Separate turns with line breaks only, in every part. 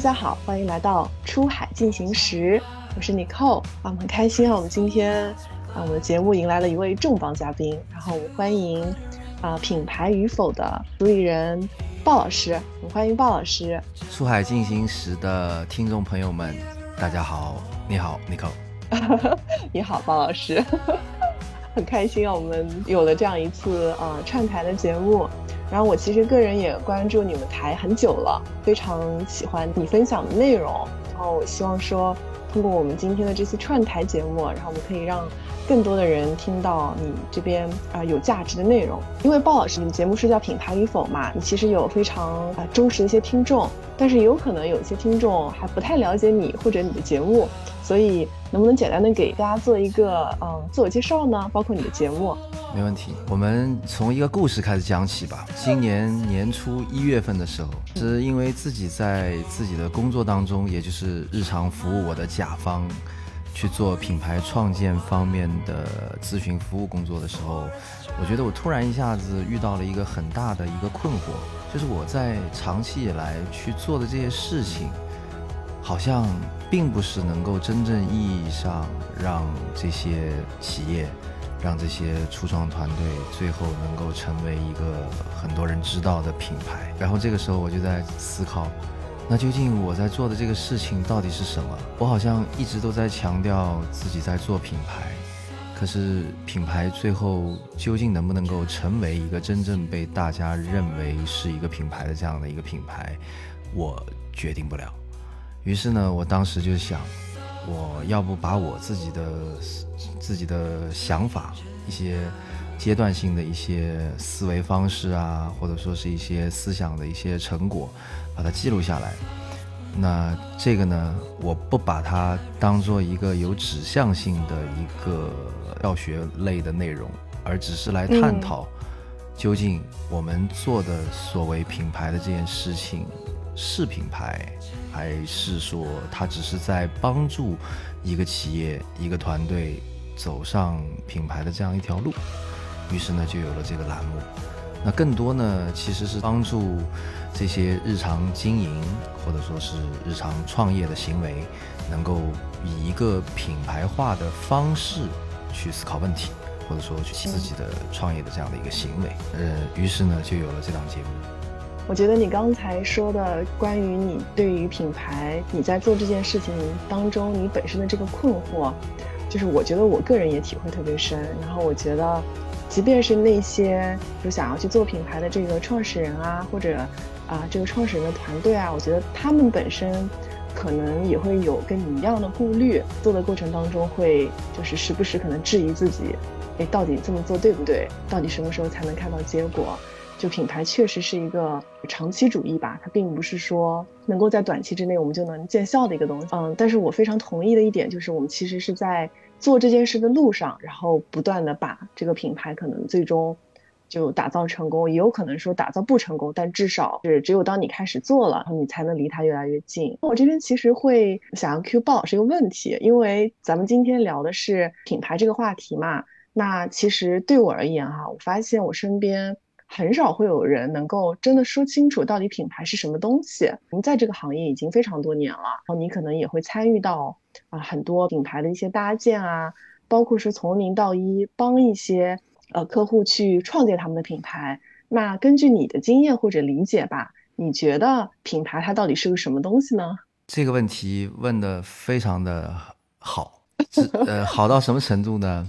家好，欢迎来到出海进行时，我是 Nicole 啊，我们很开心啊，我们今天啊，我们的节目迎来了一位重磅嘉宾，然后我们欢迎啊品牌与否的主理人鲍老师，我们欢迎鲍老师。
出海进行时的听众朋友们，大家好，你好
，Nicole，你好，鲍老师，很开心啊，我们有了这样一次啊串台的节目。然后我其实个人也关注你们台很久了，非常喜欢你分享的内容。然后我希望说，通过我们今天的这次串台节目，然后我们可以让更多的人听到你这边啊有价值的内容。因为鲍老师，你的节目是叫品牌与否嘛，你其实有非常啊忠实的一些听众，但是有可能有些听众还不太了解你或者你的节目，所以能不能简单的给大家做一个嗯自我介绍呢？包括你的节目。
没问题，我们从一个故事开始讲起吧。今年年初一月份的时候，是因为自己在自己的工作当中，也就是日常服务我的甲方去做品牌创建方面的咨询服务工作的时候，我觉得我突然一下子遇到了一个很大的一个困惑，就是我在长期以来去做的这些事情，好像并不是能够真正意义上让这些企业。让这些初创团队最后能够成为一个很多人知道的品牌。然后这个时候我就在思考，那究竟我在做的这个事情到底是什么？我好像一直都在强调自己在做品牌，可是品牌最后究竟能不能够成为一个真正被大家认为是一个品牌的这样的一个品牌，我决定不了。于是呢，我当时就想。我要不把我自己的自己的想法，一些阶段性的一些思维方式啊，或者说是一些思想的一些成果，把它记录下来。那这个呢，我不把它当做一个有指向性的一个教学类的内容，而只是来探讨，究竟我们做的所谓品牌的这件事情是品牌。还是说，他只是在帮助一个企业、一个团队走上品牌的这样一条路。于是呢，就有了这个栏目。那更多呢，其实是帮助这些日常经营或者说是日常创业的行为，能够以一个品牌化的方式去思考问题，或者说去自己的创业的这样的一个行为。呃，于是呢，就有了这档节目。
我觉得你刚才说的关于你对于品牌，你在做这件事情当中你本身的这个困惑，就是我觉得我个人也体会特别深。然后我觉得，即便是那些就想要去做品牌的这个创始人啊，或者啊这个创始人的团队啊，我觉得他们本身可能也会有跟你一样的顾虑，做的过程当中会就是时不时可能质疑自己，哎，到底这么做对不对？到底什么时候才能看到结果？就品牌确实是一个长期主义吧，它并不是说能够在短期之内我们就能见效的一个东西。嗯，但是我非常同意的一点就是，我们其实是在做这件事的路上，然后不断的把这个品牌可能最终就打造成功，也有可能说打造不成功，但至少是只有当你开始做了，然后你才能离它越来越近。我这边其实会想要 Q 鲍老师一个问题，因为咱们今天聊的是品牌这个话题嘛，那其实对我而言哈，我发现我身边。很少会有人能够真的说清楚到底品牌是什么东西。您在这个行业已经非常多年了，然后你可能也会参与到啊很多品牌的一些搭建啊，包括是从零到一帮一些呃客户去创建他们的品牌。那根据你的经验或者理解吧，你觉得品牌它到底是个什么东西呢？
这个问题问的非常的好，呃，好到什么程度呢？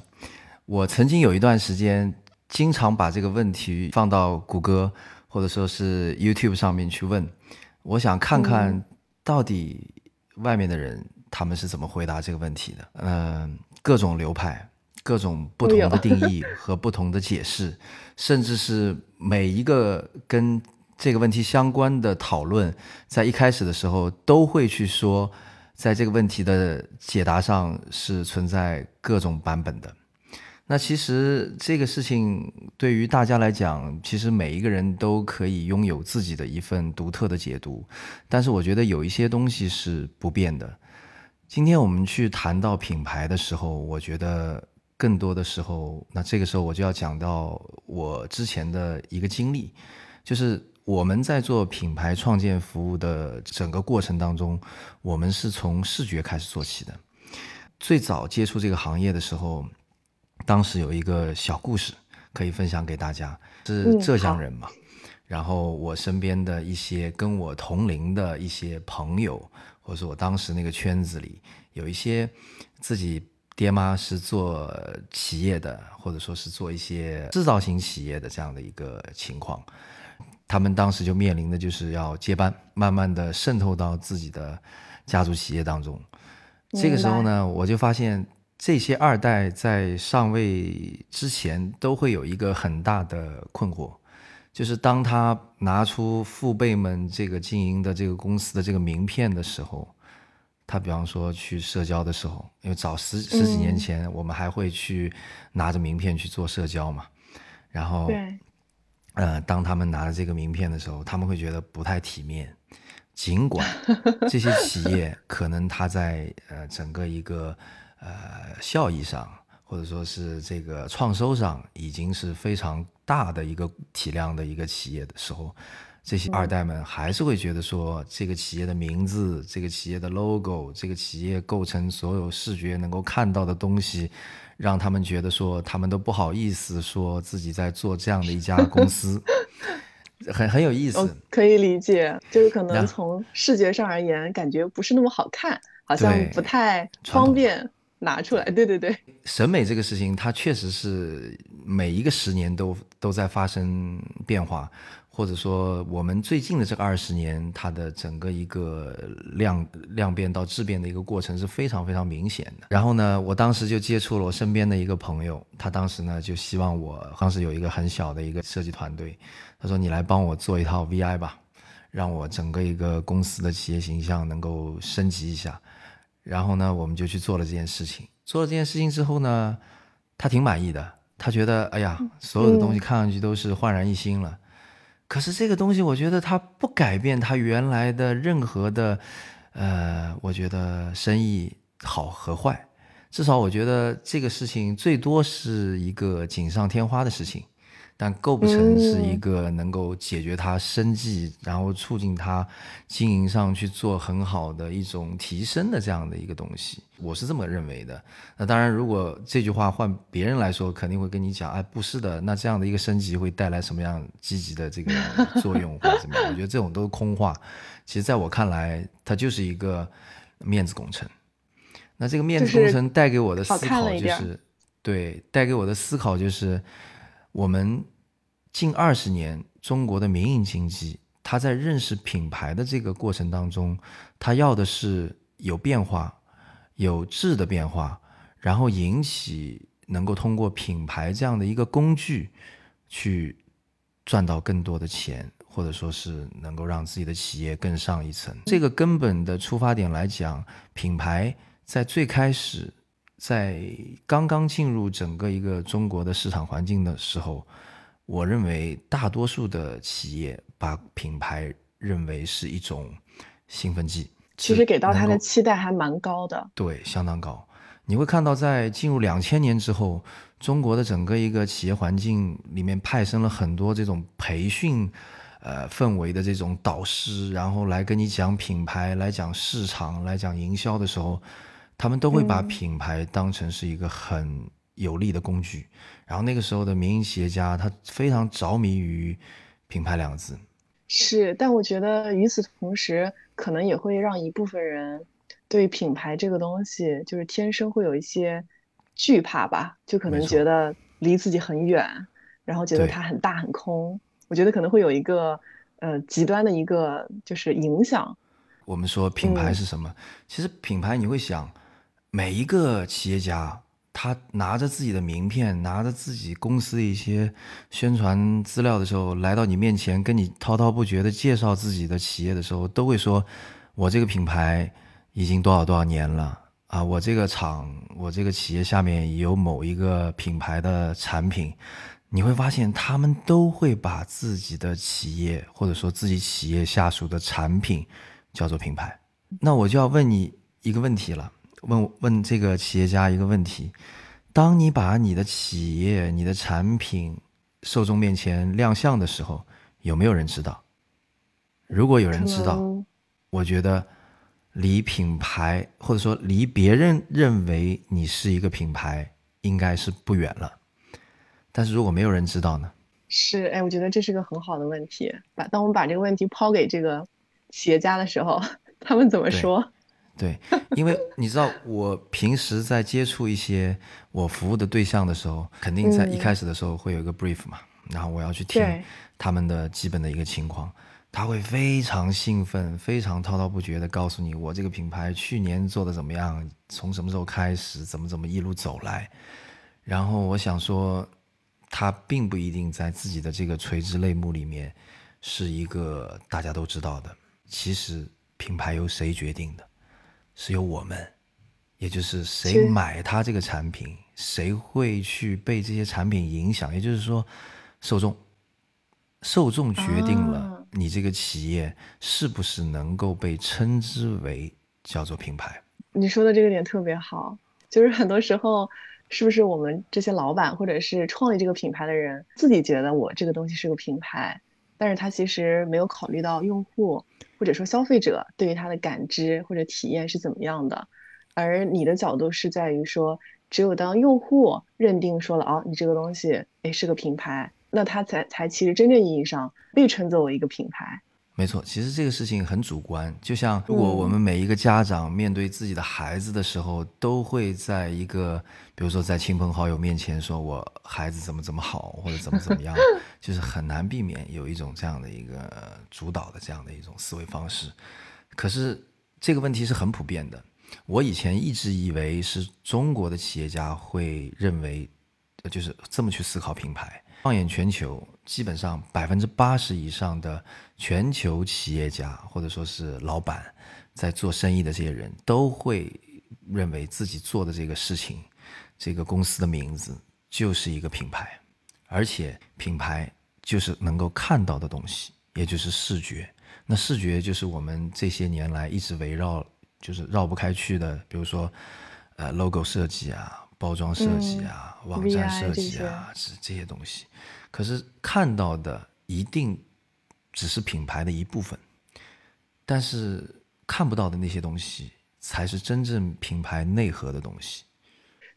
我曾经有一段时间。经常把这个问题放到谷歌或者说是 YouTube 上面去问，我想看看到底外面的人他们是怎么回答这个问题的。嗯，各种流派、各种不同的定义和不同的解释，甚至是每一个跟这个问题相关的讨论，在一开始的时候都会去说，在这个问题的解答上是存在各种版本的。那其实这个事情对于大家来讲，其实每一个人都可以拥有自己的一份独特的解读。但是我觉得有一些东西是不变的。今天我们去谈到品牌的时候，我觉得更多的时候，那这个时候我就要讲到我之前的一个经历。就是我们在做品牌创建服务的整个过程当中，我们是从视觉开始做起的。最早接触这个行业的时候，当时有一个小故事可以分享给大家，是浙江人嘛。然后我身边的一些跟我同龄的一些朋友，或者说我当时那个圈子里，有一些自己爹妈是做企业的，或者说是做一些制造型企业的这样的一个情况，他们当时就面临的就是要接班，慢慢的渗透到自己的家族企业当中。这个时候呢，我就发现这些二代在上位之前都会有一个很大的困惑。就是当他拿出父辈们这个经营的这个公司的这个名片的时候，他比方说去社交的时候，因为早十十几年前我们还会去拿着名片去做社交嘛，然后，呃，当他们拿着这个名片的时候，他们会觉得不太体面，尽管这些企业可能它在呃整个一个呃效益上。或者说是这个创收上已经是非常大的一个体量的一个企业的时候，这些二代们还是会觉得说，这个企业的名字、这个企业的 logo、这个企业构成所有视觉能够看到的东西，让他们觉得说，他们都不好意思说自己在做这样的一家公司，很很有意思。
可以理解，就是可能从视觉上而言，感觉不是那么好看，好像不太方便。拿出来，对对对，
审美这个事情，它确实是每一个十年都都在发生变化，或者说我们最近的这个二十年，它的整个一个量量变到质变的一个过程是非常非常明显的。然后呢，我当时就接触了我身边的一个朋友，他当时呢就希望我当时有一个很小的一个设计团队，他说你来帮我做一套 VI 吧，让我整个一个公司的企业形象能够升级一下。然后呢，我们就去做了这件事情。做了这件事情之后呢，他挺满意的。他觉得，哎呀，所有的东西看上去都是焕然一新了。可是这个东西，我觉得它不改变它原来的任何的，呃，我觉得生意好和坏。至少我觉得这个事情最多是一个锦上添花的事情。但构不成是一个能够解决他生计，然后促进他经营上去做很好的一种提升的这样的一个东西，我是这么认为的。那当然，如果这句话换别人来说，肯定会跟你讲，哎，不是的，那这样的一个升级会带来什么样积极的这个作用或者怎么样？我觉得这种都是空话。其实，在我看来，它就是一个面子工程。那这个面子工程带给我的思考就是，对，带给我的思考就是。我们近二十年中国的民营经济，它在认识品牌的这个过程当中，它要的是有变化、有质的变化，然后引起能够通过品牌这样的一个工具，去赚到更多的钱，或者说是能够让自己的企业更上一层。这个根本的出发点来讲，品牌在最开始。在刚刚进入整个一个中国的市场环境的时候，我认为大多数的企业把品牌认为是一种兴奋剂，
其实给到他的期待还蛮高的，
对，相当高。你会看到，在进入两千年之后，中国的整个一个企业环境里面派生了很多这种培训，呃，氛围的这种导师，然后来跟你讲品牌，来讲市场，来讲营销的时候。他们都会把品牌当成是一个很有利的工具，然后那个时候的民营企业家他非常着迷于品牌两个字。
是，但我觉得与此同时，可能也会让一部分人对品牌这个东西就是天生会有一些惧怕吧，就可能觉得离自己很远，然后觉得它很大很空。我觉得可能会有一个呃极端的一个就是影响。
我们说品牌是什么？其实品牌你会想。每一个企业家，他拿着自己的名片，拿着自己公司一些宣传资料的时候，来到你面前，跟你滔滔不绝的介绍自己的企业的时候，都会说：“我这个品牌已经多少多少年了啊！我这个厂，我这个企业下面有某一个品牌的产品。”你会发现，他们都会把自己的企业或者说自己企业下属的产品叫做品牌。那我就要问你一个问题了。问问这个企业家一个问题：当你把你的企业、你的产品受众面前亮相的时候，有没有人知道？如果有人知道，我觉得离品牌或者说离别人认为你是一个品牌应该是不远了。但是如果没有人知道呢？
是，哎，我觉得这是个很好的问题。把当我们把这个问题抛给这个企业家的时候，他们怎么说？
对，因为 你知道，我平时在接触一些我服务的对象的时候，肯定在一开始的时候会有一个 brief 嘛，然后我要去听他们的基本的一个情况，他会非常兴奋、非常滔滔不绝的告诉你，我这个品牌去年做的怎么样，从什么时候开始，怎么怎么一路走来。然后我想说，他并不一定在自己的这个垂直类目里面是一个大家都知道的。其实品牌由谁决定的？是由我们，也就是谁买它这个产品，谁会去被这些产品影响，也就是说，受众，受众决定了
啊。
你这个企业是不是能够被称之为叫做品牌。
你说的这个点特别好，就是很多时候，是不是我们这些老板或者是创立这个品牌的人，自己觉得我这个东西是个品牌，但是他其实没有考虑到用户或者说消费者对于他的感知或者体验是怎么样的，而你的角度是在于说，只有当用户认定说了啊，你这个东西诶是个品牌，那他才才其实真正意义上被称作为一个品牌。
没错，其实这个事情很主观，就像如果
嗯
我们每一个家长面对自己的孩子的时候，都会在一个，比如说在亲朋好友面前说我孩子怎么怎么好，或者怎么怎么样，就是很难避免有一种这样的一个呃主导的这样的一种思维方式。可是这个问题是很普遍的，我以前一直以为是中国的企业家会认为，呃就是这么去思考品牌。放眼全球，基本上百分之八十以上的全球企业家或者说是老板，在做生意的这些人都会认为自己做的这个事情，这个公司的名字就是一个品牌，而且品牌就是能够看到的东西，也就是视觉。那视觉就是我们这些年来一直围绕，就是绕不开去的，比如说，呃，logo 设计啊，包装设计啊，网站设计啊，这这些东西。可是看到的一定只是品牌的一部分，但是看不到的那些东西，才是真正品牌内核的东西。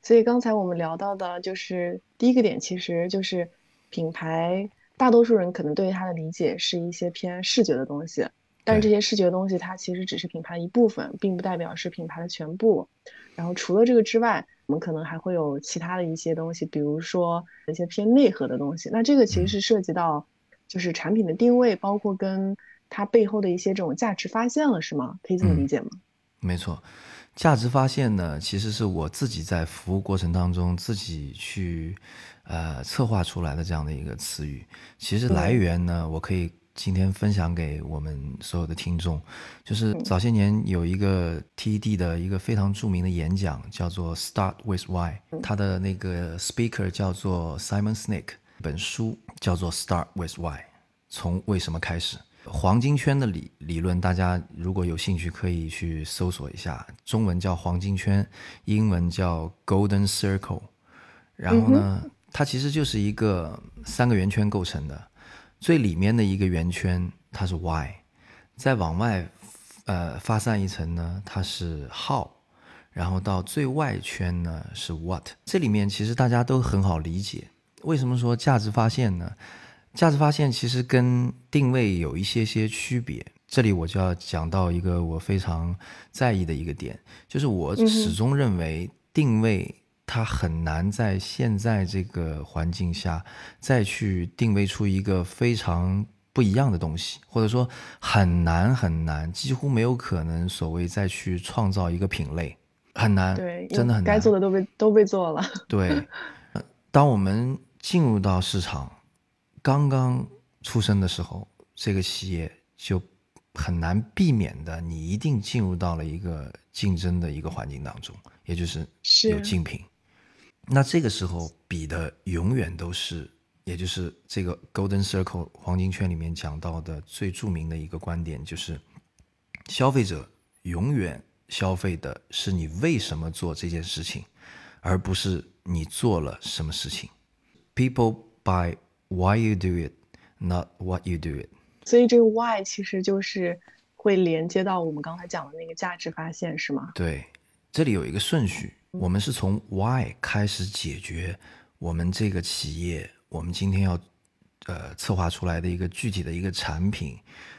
所以刚才我们聊到的就是第一个点，其实就是品牌，大多数人可能对于它的理解是一些偏视觉的东西，但是这些视觉的东西它其实只是品牌的一部分，并不代表是品牌的全部。然后除了这个之外，我们可能还会有其他的一些东西，比如说一些偏内核的东西。那这个其实是涉及到就是产品的定位，包括跟它背后的一些这种价值发现了，是吗？可以这么理解吗？
没错，价值发现呢，其实是我自己在服务过程当中自己去呃策划出来的这样的一个词语。其实来源呢，我可以今天分享给我们所有的听众，就是早些年有一个 TED 的一个非常著名的演讲，叫做 Start with Why，他的那个 speaker 叫做 Simon Sinek，本书叫做 Start with Why，从为什么开始。黄金圈的理理论，大家如果有兴趣可以去搜索一下，中文叫黄金圈，英文叫 Golden Circle。然后呢，它其实就是一个三个圆圈构成的，最里面的一个圆圈它是 Why，再往外呃发散一层呢，它是 How，然后到最外圈呢是 What。这里面其实大家都很好理解，为什么说价值发现呢？价值发现其实跟定位有一些些区别。这里我就要讲到一个我非常在意的一个点，就是我始终认为定位它很难在现在这个环境下再去定位出一个非常不一样的东西，或者说很难很难，几乎没有可能所谓再去创造一个品类，很难，
对，
真的很难。
该做的都被都被做了。
对，呃 当我们进入到市场刚刚出生的时候，这个企业就很难避免的，你一定进入到了一个竞争的一个环境当中，也就是
是
有竞品。那这个时候比的永远都是，也就是这个 Golden Circle 黄金圈里面讲到的最著名的一个观点，就是消费者永远消费的是你为什么做这件事情，而不是你做了什么事情。People buy why you do it, not what you do it。
所以这个 why 其实就是会连接到我们刚才讲的那个价值发现，是吗？
对，这里有一个顺序，我们是从 why 开始解决我们这个企业，我们今天要呃策划出来的一个具体的一个产品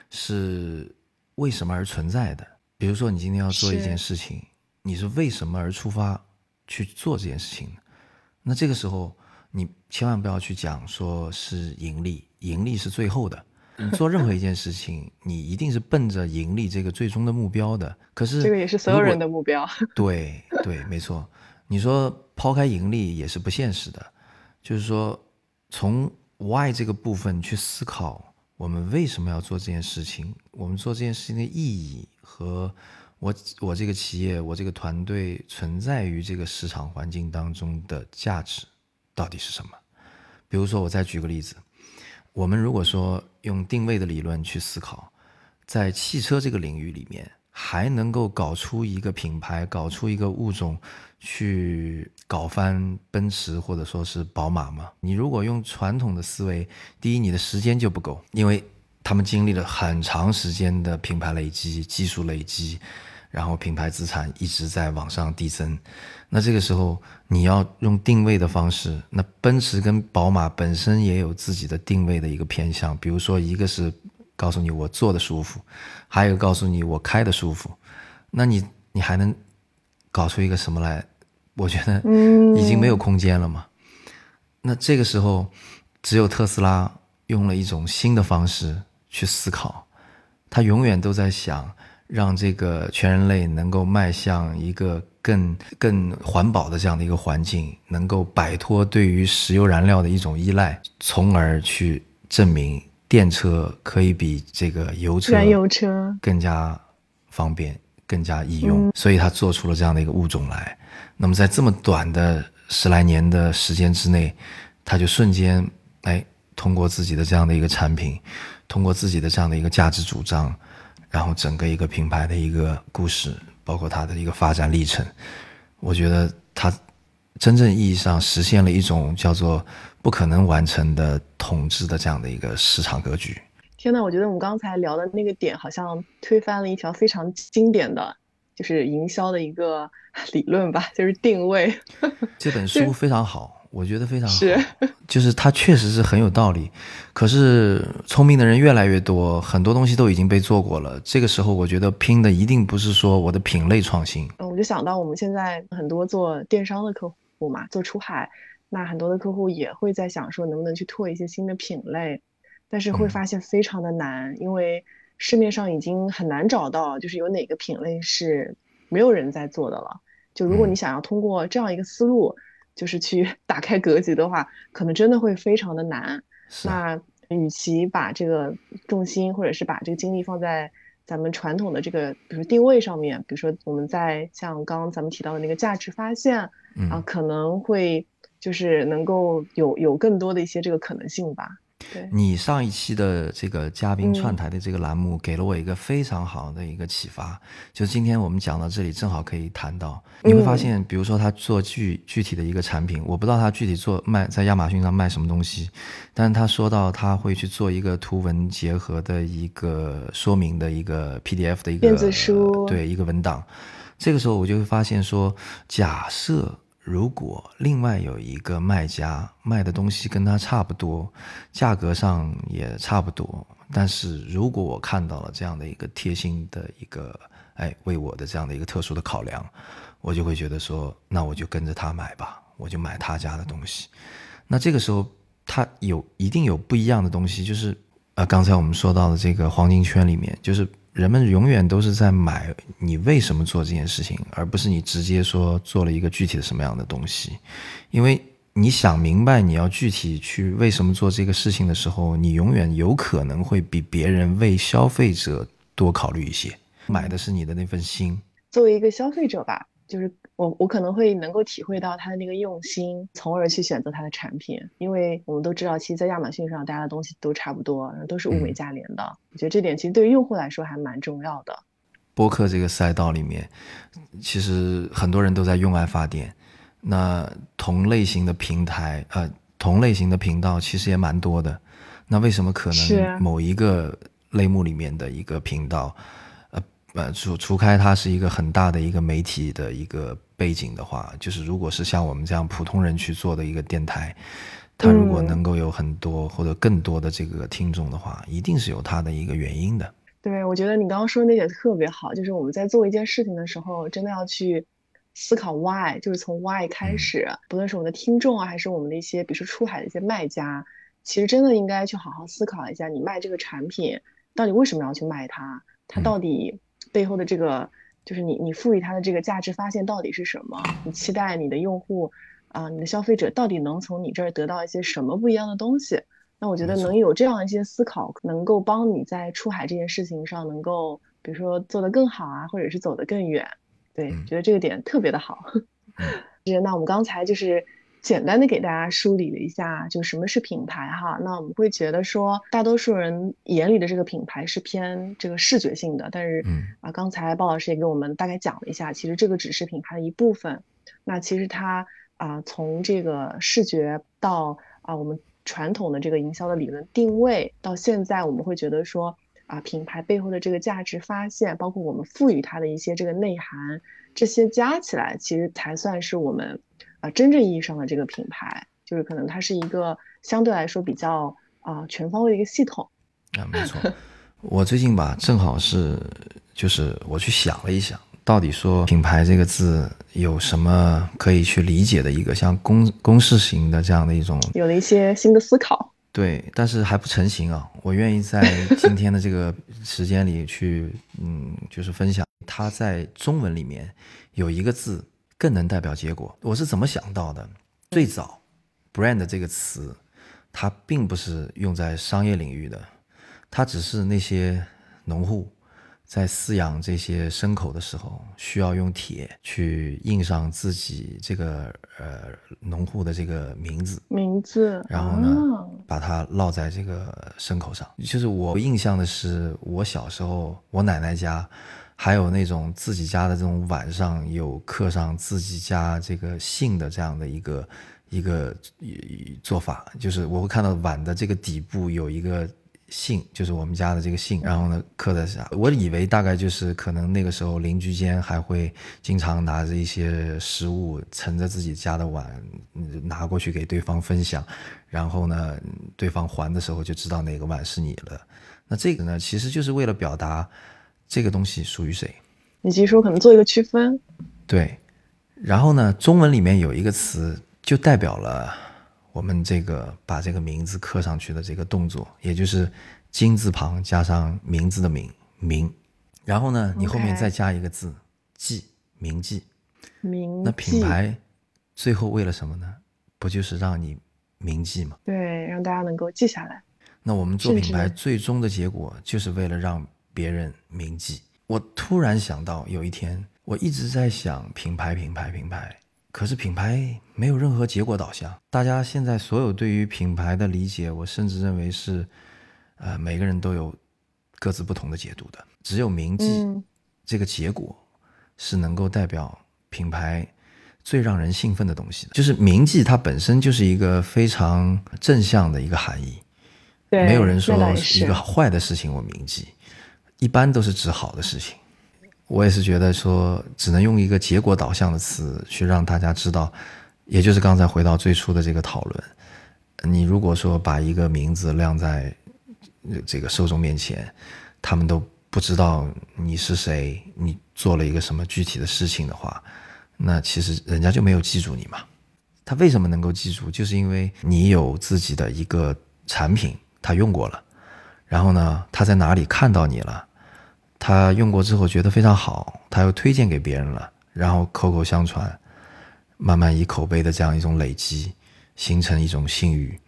是为什么而存在的。比如说，你今天要做一件事情，你是为什么而出发去做这件事情？那这个时候，你千万不要去讲说是盈利，盈利是最后的。你做任何一件事情，你一定是奔着盈利这个最终的目标的。可是
这个也是所有人的目标。
对对，没错。你说抛开盈利也是不现实的，就是说从 why 这个部分去思考，我们为什么要做这件事情？我们做这件事情的意义和我我这个企业、我这个团队存在于这个市场环境当中的价值到底是什么？比如说，我再举个例子。我们如果说用定位的理论去思考，在汽车这个领域里面，还能够搞出一个品牌、搞出一个物种，去搞翻奔驰或者说是宝马吗？你如果用传统的思维，第一，你的时间就不够，因为他们经历了很长时间的品牌累积、技术累积。然后品牌资产一直在往上递增，那这个时候你要用定位的方式，那奔驰跟宝马本身也有自己的定位的一个偏向，比如说一个是告诉你我坐的舒服，还有一个告诉你我开的舒服，那你你还能搞出一个什么来？我觉得已经没有空间了嘛。那这个时候只有特斯拉用了一种新的方式去思考，他永远都在想。让这个全人类能够迈向一个更更环保的这样的一个环境，能够摆脱对于石油燃料的一种依赖，从而去证明电车可以比这个油车
燃油车
更加方便、更加易用。所以他做出了这样的一个物种来。那么在这么短的十来年的时间之内，他就瞬间哎，通过自己的这样的一个产品，通过自己的这样的一个价值主张。然后整个一个品牌的一个故事，包括它的一个发展历程，我觉得它真正意义上实现了一种叫做不可能完成的统治的这样的一个市场格局。
天呐，我觉得我们刚才聊的那个点好像推翻了一条非常经典的，就是营销的一个理论吧，就是定位。
这本书非常好。我觉得非常好，就是它确实是很有道理。可是聪明的人越来越多，很多东西都已经被做过了。这个时候，我觉得拼的一定不是说我的品类创新。
嗯，我就想到我们现在很多做电商的客户嘛，做出海，那很多的客户也会在想说能不能去拓一些新的品类，但是会发现非常的难，因为市面上已经很难找到，就是有哪个品类是没有人在做的了。就如果你想要通过这样一个思路。就是去 打开格局的话，可能真的会非常的难。那与其把这个重心或者是把这个精力放在咱们传统的这个，比如定位上面，比如说我们在像刚刚咱们提到的那个价值发现啊，可能会就是能够有有更多的一些这个可能性吧。
你上一期的这个嘉宾串台的这个栏目，给了我一个非常好的一个启发。就今天我们讲到这里，正好可以谈到，你会发现，比如说他做具具体的一个产品，我不知道他具体做卖在亚马逊上卖什么东西，但是他说到他会去做一个图文结合的一个说明的一个 PDF 的一个
电子书，
对一个文档。这个时候我就会发现说，假设。如果另外有一个卖家卖的东西跟他差不多，价格上也差不多，但是如果我看到了这样的一个贴心的一个，哎，为我的这样的一个特殊的考量，我就会觉得说，那我就跟着他买吧，我就买他家的东西。那这个时候，他有一定有不一样的东西，就是呃，刚才我们说到的这个黄金圈里面，就是。人们永远都是在买你为什么做这件事情，而不是你直接说做了一个具体的什么样的东西。因为你想明白你要具体去为什么做这个事情的时候，你永远有可能会比别人为消费者多考虑一些。买的是你的那份心。
作为一个消费者吧。就是我，我可能会能够体会到他的那个用心，从而去选择他的产品。因为我们都知道，其实，在亚马逊上，大家的东西都差不多，都是物美价廉的。我觉得这点其实对于用户来说还蛮重要的。
播客这个赛道里面，其实很多人都在用爱发电。那同类型的平台，呃，同类型的频道其实也蛮多的。那为什么可能某一个类目里面的一个频道，呃呃，除除开它是一个很大的一个媒体的一个背景的话，就是如果是像我们这样普通人去做的一个电台，它如果
嗯。
能够有很多或者更多的这个听众的话，一定是有它的一个原因的。
对，我觉得你刚刚说的那点特别好，就是我们在做一件事情的时候，真的要去思考 why，就是从 why 开
嗯。
始，不论是我们的听众啊，还是我们的一些，比如说出海的一些卖家，其实真的应该去好好思考一下，你卖这个产品到底为什么要去卖它，它
嗯。
到底背后的这个，就是你你赋予它的这个价值发现到底是什么？你期待你的用户啊，你的消费者到底能从你这儿得到一些什么不一样的东西？那我觉得能有这样一些思考，能够帮你在出海这件事情上能够，比如说做得更好啊，或者是走得更远。对，
嗯
觉得这个点特别的好。是，那我们刚才就是简单的给大家梳理了一下，就什么是品牌哈。那我们会觉得说，大多数人眼里的这个品牌是偏这个视觉性的，但是
嗯
啊，刚才鲍老师也给我们大概讲了一下，其实这个只是品牌的一部分。那其实它啊，从这个视觉到啊我们传统的这个营销的理论定位，到现在我们会觉得说啊，品牌背后的这个价值发现，包括我们赋予它的一些这个内涵，这些加起来，其实才算是我们啊真正意义上的这个品牌，就是可能它是一个相对来说比较啊全方位的一个系统。
啊，没错。我最近吧，正好是就是我去想了一想，到底说品牌这个字有什么可以去理解的一个像公公式型的这样的一种
有了一些新的思考。
对，但是还不成型啊。我愿意在今天的这个时间里去，嗯，就是分享它在中文里面有一个字更能代表结果。我是怎么想到的？最早 “brand” 这个词，它并不是用在商业领域的，它只是那些农户在饲养这些牲口的时候，需要用铁去印上自己这个呃农户的这个名字，
名字，
然后呢
啊，
把它烙在这个牲口上。就是我印象的是，我小时候我奶奶家，还有那种自己家的这种碗上有刻上自己家这个姓的这样的一个一个做法，就是我会看到碗的这个底部有一个。姓就是我们家的这个姓，然后呢刻在上。我以为大概就是可能那个时候邻居间还会经常拿着一些食物盛着自己家的碗拿过去给对方分享，然后呢对方还的时候就知道哪个碗是你了。那这个呢其实就是为了表达这个东西属于谁。
以及说可能做一个区分。
对，然后呢中文里面有一个词就代表了。我们这个把这个名字刻上去的这个动作，也就是金字旁加上名字的名名，然后呢，你后面再加一个字记铭记。
名
那品牌最后为了什么呢？不就是让你铭记吗？
对，让大家能够记下来。
那我们做品牌最终的结果就是为了让别人铭记。我突然想到，有一天我一直在想品牌，品牌，品牌。可是品牌没有任何结果导向，大家现在所有对于品牌的理解，我甚至认为是，呃，每个人都有各自不同的解读的。只有铭记
嗯
这个结果，是能够代表品牌最让人兴奋的东西的。就是铭记它本身就是一个非常正向的一个含义，
对，
没有人说一个坏的事情我铭记，一般都是指好的事情。我也是觉得说，只能用一个结果导向的词去让大家知道，也就是刚才回到最初的这个讨论，你如果说把一个名字亮在这个受众面前，他们都不知道你是谁，你做了一个什么具体的事情的话，那其实人家就没有记住你嘛。他为什么能够记住？就是因为你有自己的一个产品，他用过了，然后呢，他在哪里看到你了，他用过之后觉得非常好，他又推荐给别人了，然后口口相传，慢慢以口碑的这样一种累积，形成一种信誉，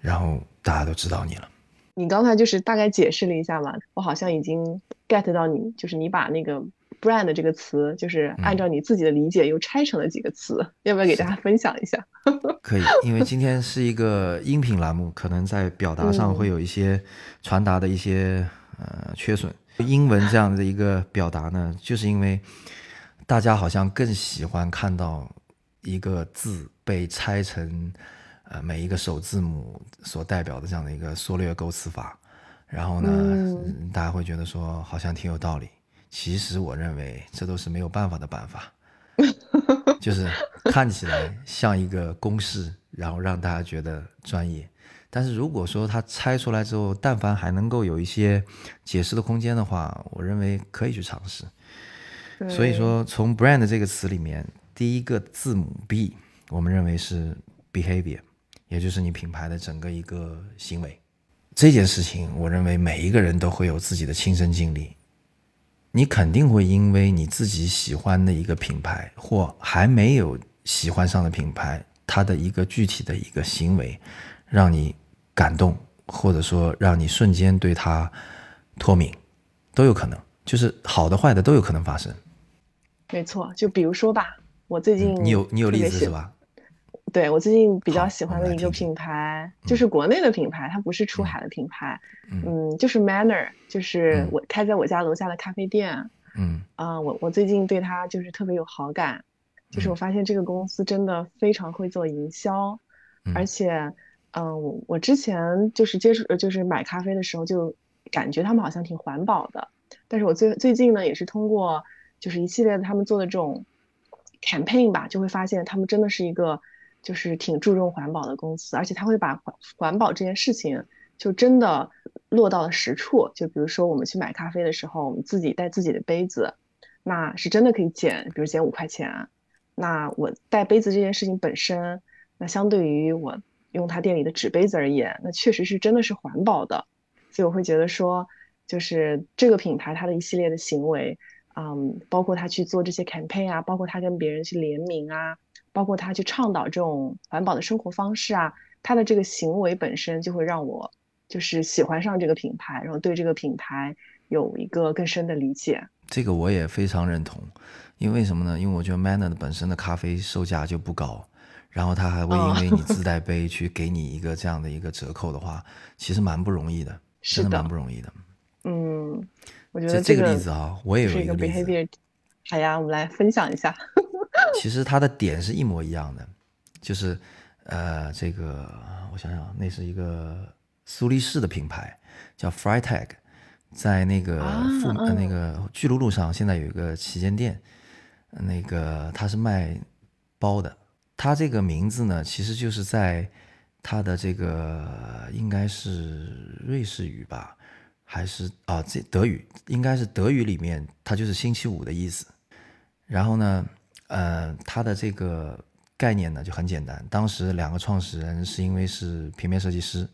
然后大家都知道你了。
你刚才就是大概解释了一下嘛，我好像已经 get 到你，就是你把那个 brand 这个词，就是按照你自己的理解又拆成了几个词，要不要给大家分享一下？
可以，因为今天是一个音频栏目，可能在表达上
嗯
会有一些传达的一些呃缺损。英文这样的一个表达呢，就是因为大家好像更喜欢看到一个字被拆成呃每一个首字母所代表的这样的一个缩略构词法，然后呢，
嗯
大家会觉得说好像挺有道理。其实我认为这都是没有办法的办法，就是看起来像一个公式，然后让大家觉得专业。但是如果说它拆出来之后，但凡还能够有一些解释的空间的话，我认为可以去尝试。所以说，从 brand 这个词里面，第一个字母 B，我们认为是 behavior，也就是你品牌的整个一个行为。这件事情，我认为每一个人都会有自己的亲身经历。你肯定会因为你自己喜欢的一个品牌，或还没有喜欢上的品牌，它的一个具体的一个行为，让你感动，或者说让你瞬间对它脱敏，都有可能，就是好的坏的都有可能发生。
没错，就比如说吧，我最近
你有你有例子是吧？
对我最近比较喜欢的一个品牌，就是国内的品牌，它不是出海的品牌，嗯，就是 Manner，就是
嗯。
我开在我家楼下的咖啡店，
嗯。
啊、我我最近对它就是特别有好感，就是我发现这个公司真的非常会做营销，
嗯。
而且，嗯、我我之前就是接触呃就是买咖啡的时候就感觉他们好像挺环保的，但是我最最近呢也是通过就是一系列的他们做的这种 campaign 吧，就会发现他们真的是一个就是挺注重环保的公司，而且他会把环环保这件事情就真的落到了实处。就比如说我们去买咖啡的时候，我们自己带自己的杯子，那是真的可以减，比如减五块钱。那我带杯子这件事情本身，那相对于我用他店里的纸杯子而言，那确实是真的是环保的。所以我会觉得说，就是这个品牌它的一系列的行为，嗯，包括他去做这些 campaign 啊，包括他跟别人去联名啊，包括他去倡导这种环保的生活方式啊，他的这个行为本身就会让我就是喜欢上这个品牌，然后对这个品牌有一个更深的理解。
这个我也非常认同，因为什么呢？因为我觉得 Manner 的本身的咖啡售价就不高，然后他还会因为你自 带杯去给你一个这样的一个折扣的话，其实蛮不容易的，
的
真的蛮不容易的。
嗯，我觉
这
得这
个例子啊，我也有
是
一个例子
，behavior。好呀，我们来分享一下。
其实它的点是一模一样的，就是呃，这个我想想，那是一个苏黎世的品牌，叫 Freitag，在那个
啊
富、呃
嗯
那个巨鹿路上现在有一个旗舰店，呃那个它是卖包的，它这个名字呢，其实就是在它的这个应该是瑞士语吧，还是啊这德语，应该是德语里面它就是星期五的意思。然后呢，呃，它的这个概念呢就很简单。当时两个创始人是因为是平面设计师，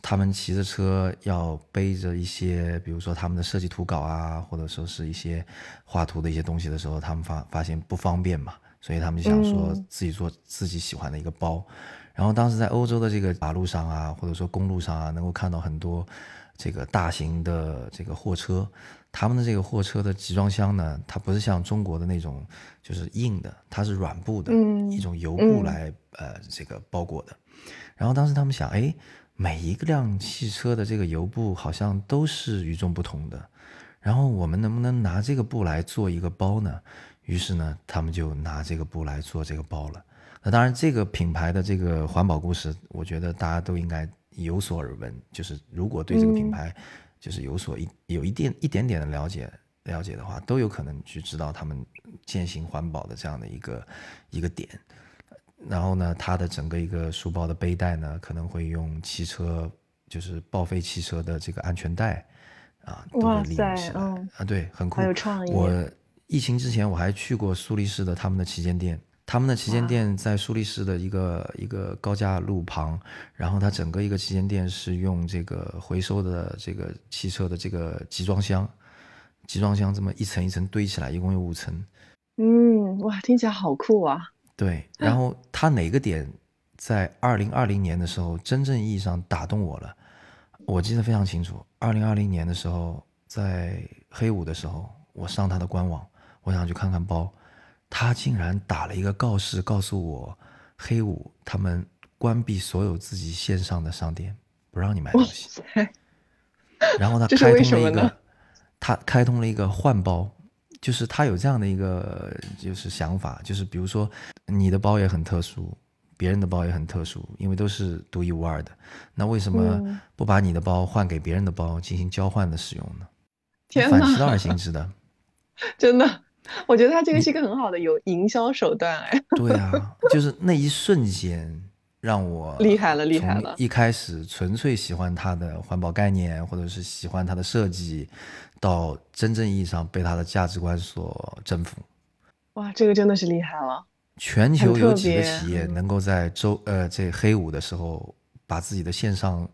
他们骑着车要背着一些，比如说他们的设计图稿啊，或者说是一些画图的一些东西的时候，他们发发现不方便嘛，所以他们就想说自己做自己喜欢的一个包。然后当时在欧洲的这个马路上啊，或者说公路上啊，能够看到很多这个大型的这个货车，他们的这个货车的集装箱呢，它不是像中国的那种就是硬的，它是软布的，
嗯
一种油布
嗯
来、呃这个包裹的。然后当时他们想，哎，每一辆汽车的这个油布好像都是与众不同的，然后我们能不能拿这个布来做一个包呢？于是呢，他们就拿这个布来做这个包了。那当然，这个品牌的这个环保故事，我觉得大家都应该有所耳闻。就是如果对这个品牌就是有所一有一定一点点的了解了解的话，都有可能去知道他们践行环保的这样的一个一个点。然后呢，它的整个一个书包的背带呢，可能会用汽车就是报废汽车的这个安全带啊，都
哇
会利用起来
嗯。
啊，对，很酷，
好有创。意
我。疫情之前我还去过苏黎世的他们的旗舰店，他们的旗舰店在苏黎世的一个一个高架路旁，然后它整个一个旗舰店是用这个回收的这个汽车的这个集装箱，集装箱这么一层一层堆起来，一共有五层。
嗯，哇，听起来好酷啊！
对，然后它哪个点在二零二零年的时候真正意义上打动我了？我记得非常清楚，二零二零年的时候，在黑五的时候，我上它的官网，我想去看看包，他竟然打了一个告示，告诉我黑五他们关闭所有自己线上的商店，不让你买东西。然后他开通了一个，他开通了一个换包，就是他有这样的一个就是想法，就是比如说你的包也很特殊，别人的包也很特殊，因为都是独一无二的。那为什么不把你的包换给别人的包进行交换的使用呢？
天
反其道而行之的，
真的，我觉得他这个是一个很好的有营销手段哎。
对啊，就是那一瞬间让我
厉害了，厉害了。
一开始纯粹喜欢它的环保概念，或者是喜欢它的设计，到真正意义上被它的价值观所征服。
哇，这个真的是厉害了。
全球有几个企业能够在周呃这黑五的时候把自己的线上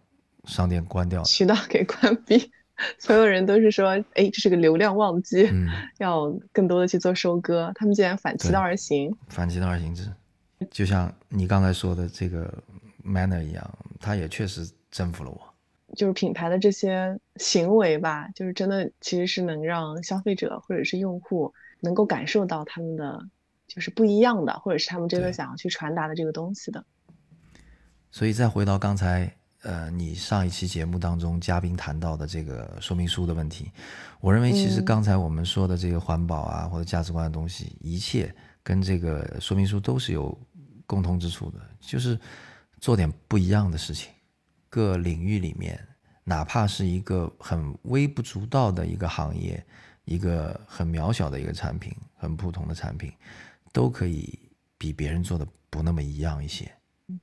商店关掉，
渠道给关闭？所有人都是说，哎，这是个流量旺季，要更多的去做收割。他们竟然反其道而行，
反其道而行之，就像你刚才说的这个 Manner 一样，他也确实征服了我。
就是品牌的这些行为吧，就是真的其实是能让消费者或者是用户能够感受到他们的就是不一样的，或者是他们真的想要去传达的这个东西的。
所以再回到刚才。呃，你上一期节目当中嘉宾谈到的这个说明书的问题，我认为其实刚才我们说的这个环保啊或者价值观的东西，一切跟这个说明书都是有共通之处的，就是做点不一样的事情。各领域里面，哪怕是一个很微不足道的一个行业，一个很渺小的一个产品，很普通的产品，都可以比别人做的不那么一样一些。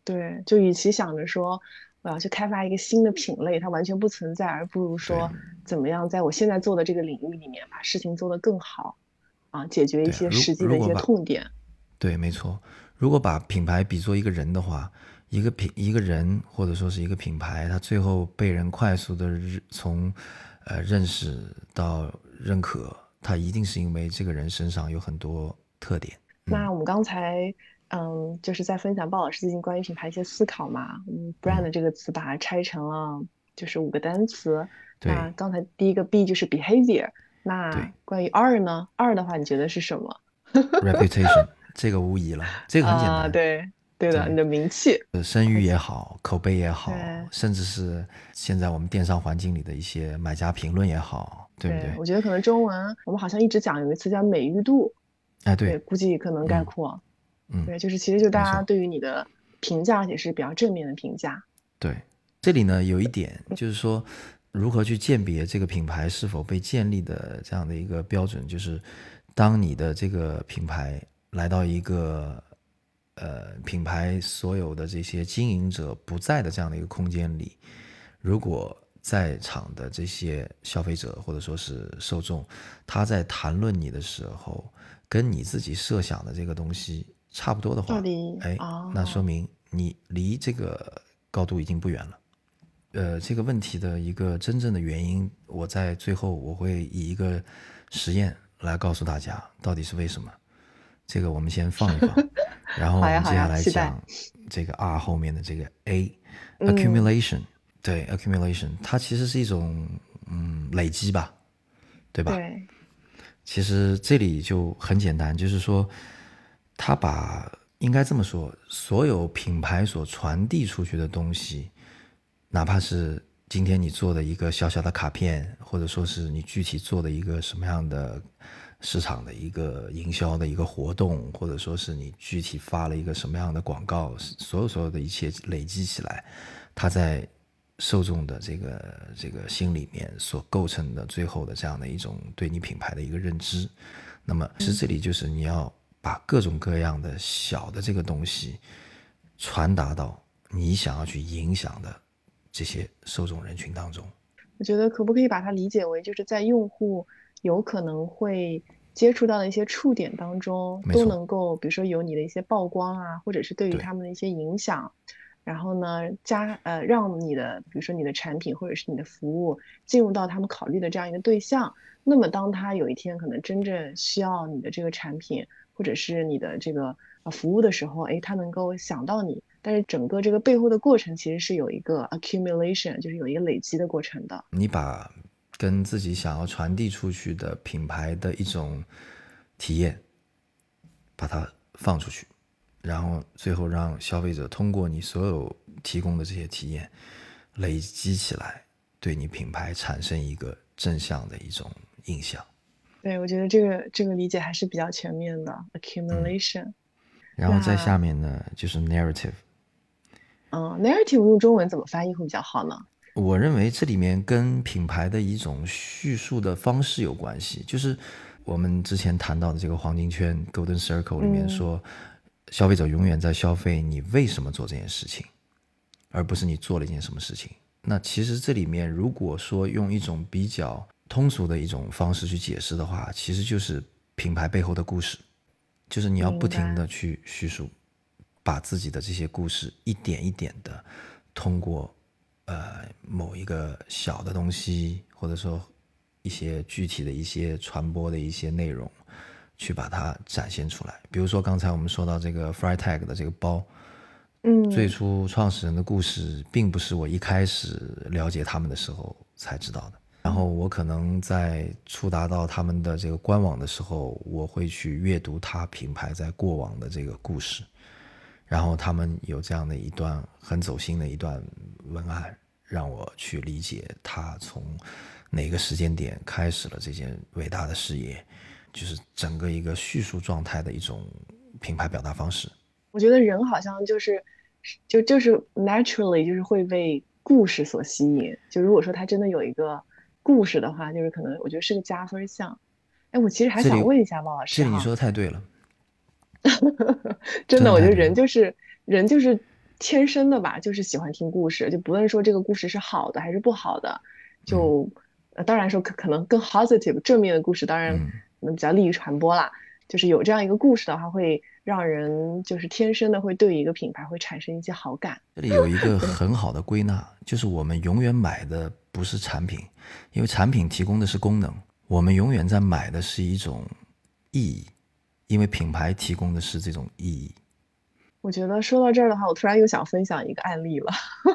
对，就与其想着说。我要去开发一个新的品类，它完全不存在，而不如说怎么样在我现在做的这个领域里面把事情做得更好，啊，解决一些实际的一些痛点。
对，没错。如果把品牌比作一个人的话，一个品一个人或者说是一个品牌，它最后被人快速的从呃认识到认可，它一定是因为这个人身上有很多特点。
那我们刚才。嗯，就是在分享鲍老师最近关于品牌一些思考嘛。嗯，brand 这个词把它拆成了就是五个单词。那刚才第一个 B 就是 behavior。那关于 R 呢？R 的话，你觉得是什么
？Reputation，这个无疑了，这个很简单。
啊对，对的，你的名气、
声誉也好，口碑也好，甚至是现在我们电商环境里的一些买家评论也好，对不对？
我觉得可能中文我们好像一直讲有一个词叫美誉度。
哎，对，
估计可能概括。
嗯，
对，就是其实就大家对于你的评价也是比较正面的评价。
对，这里呢有一点就是说，如何去鉴别这个品牌是否被建立的这样的一个标准，就是当你的这个品牌来到一个呃品牌所有的这些经营者不在的这样的一个空间里，如果在场的这些消费者或者说是受众，他在谈论你的时候，跟你自己设想的这个东西。差不多的话，哎，那说明你离这个高度已经不远了。呃，这个问题的一个真正的原因，我在最后我会以一个实验来告诉大家到底是为什么。这个我们先放一放，然后我们接下来讲这个 R 后面的这个 A，accumulation。对，accumulation，它其实是一种嗯累积吧，对吧？
对。
其实这里就很简单，就是说。他把应该这么说，所有品牌所传递出去的东西，哪怕是今天你做的一个小小的卡片，或者说是你具体做的一个什么样的市场的一个营销的一个活动，或者说是你具体发了一个什么样的广告，所有所有的一切累积起来，它在受众的这个这个心里面所构成的最后的这样的一种对你品牌的一个认知，那么其实这里就是你要。把各种各样的小的这个东西传达到你想要去影响的这些受众人群当中。
我觉得可不可以把它理解为，就是在用户有可能会接触到的一些触点当中，都能够，比如说有你的一些曝光啊，或者是对于他们的一些影响，然后呢，加呃，让你的，比如说你的产品或者是你的服务进入到他们考虑的这样一个对象。那么，当他有一天可能真正需要你的这个产品。或者是你的这个呃服务的时候，哎，他能够想到你，但是整个这个背后的过程其实是有一个 accumulation，就是有一个累积的过程的。
你把跟自己想要传递出去的品牌的一种体验，把它放出去，然后最后让消费者通过你所有提供的这些体验累积起来，对你品牌产生一个正向的一种印象。
对，我觉得这个这个理解还是比较全面的。accumulation，
然后在下面呢就是 narrative。
嗯，narrative 用中文怎么翻译会比较好呢？
我认为这里面跟品牌的一种叙述的方式有关系，就是我们之前谈到的这个黄金圈 （Golden Circle） 里面说，消费者永远在消费你为什么做这件事情，而不是你做了一件什么事情。那其实这里面如果说用一种比较通俗的一种方式去解释的话，其实就是品牌背后的故事，就是你要不停的去叙述。把自己的这些故事一点一点的通过呃某一个小的东西，或者说一些具体的一些传播的一些内容，去把它展现出来。比如说刚才我们说到这个 Freitag 的这个包，
嗯，
最初创始人的故事并不是我一开始了解他们的时候才知道的。然后我可能在触达到他们的这个官网的时候，我会去阅读他品牌在过往的这个故事。然后他们有这样的一段很走心的一段文案，让我去理解他从哪个时间点开始了这件伟大的事业，就是整个一个叙述状态的一种品牌表达方式。
我觉得人好像就是，就就是 naturally 就是会被故事所吸引。就如果说他真的有一个故事的话，就是可能我觉得是个加分项。哎，我其实还想问一下汪老师，
这你说的太对了。
真的，我觉得人就是人就是天生的吧，就是喜欢听故事，就不论说这个故事是好的还是不好的，就当然说可可能更 positive 正面的故事，当然可能比较利于传播啦。就是有这样一个故事的话，会让人就是天生的会对一个品牌会产生一些好感。
这里有一个 很好的归纳，就是我们永远买的不是产品，因为产品提供的是功能，我们永远在买的是一种意义。因为品牌提供的是这种意义。
我觉得说到这儿的话，我突然又想分享一个案例了。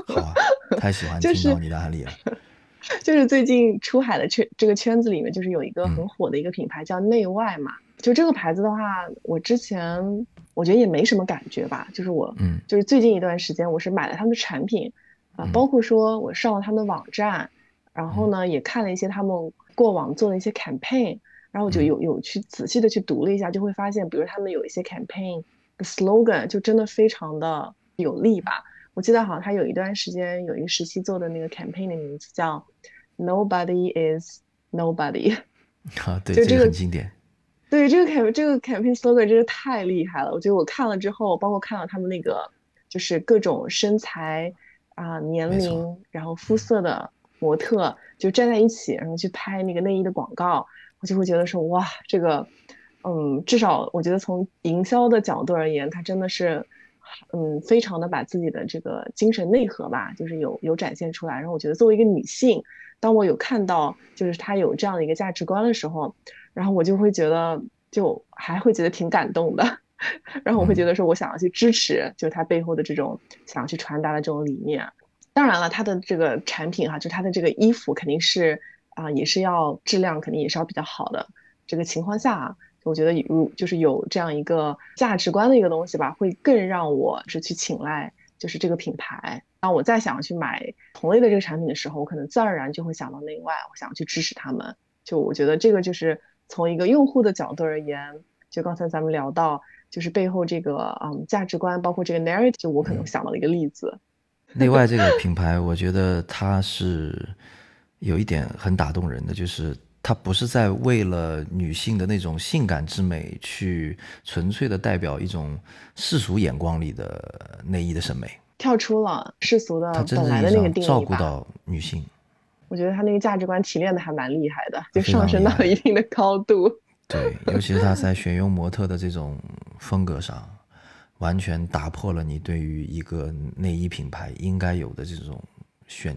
好啊，太喜欢 听到你的案例了。
就是最近出海的圈这个圈子里面，就是有一个很火的一个品牌叫内外嘛。就这个牌子的话，我之前我觉得也没什么感觉吧。就是我，嗯，就是最近一段时间，我是买了他们的产品啊，包括说我上了他们的网站，然后呢也看了一些他们过往做的一些 campaign。然后我就有有去仔细的去读了一下，就会发现，比如他们有一些 campaign 的 slogan 就真的非常的有力吧。我记得好像他有一段时间有一个时期做的那个 campaign 的名字叫 Nobody is Nobody。
啊，对，就这个很经典。
对，这个 camp 这个 campaign slogan 真是太厉害了。我觉得我看了之后，包括看到他们那个就是各种身材啊、年龄，然后肤色的模特就站在一起，然后去拍那个内衣的广告。我就会觉得说，哇，这个，嗯，至少我觉得从营销的角度而言，它真的是，嗯，非常的把自己的这个精神内核吧，就是有有展现出来。然后我觉得作为一个女性，当我有看到就是她有这样的一个价值观的时候，然后我就会觉得，就还会觉得挺感动的。然后我会觉得说，我想要去支持，就是它背后的这种想要去传达的这种理念。当然了，它的这个产品哈，就它的这个衣服肯定是。啊，也是要质量肯定也是要比较好的。这个情况下，我觉得如就是有这样一个价值观的一个东西吧，会更让我是去青睐，就是这个品牌。当我再想要去买同类的这个产品的时候，我可能自然而然就会想到内外，我想要去支持他们。就我觉得这个就是从一个用户的角度而言，就刚才咱们聊到，就是背后这个嗯价值观，包括这个 narrative，就我可能想到了一个例子。
内外这个品牌，我觉得它是。有一点很打动人的，就是它不是在为了女性的那种性感之美去纯粹的代表一种世俗眼光里的内衣的审美，
跳出了世俗的本来的那个定义
照顾到女性。
我觉得他那个价值观提炼的还蛮厉害的，就上升到了一定的高度。
对，尤其是他在选用模特的这种风格上，完全打破了你对于一个内衣品牌应该有的这种选。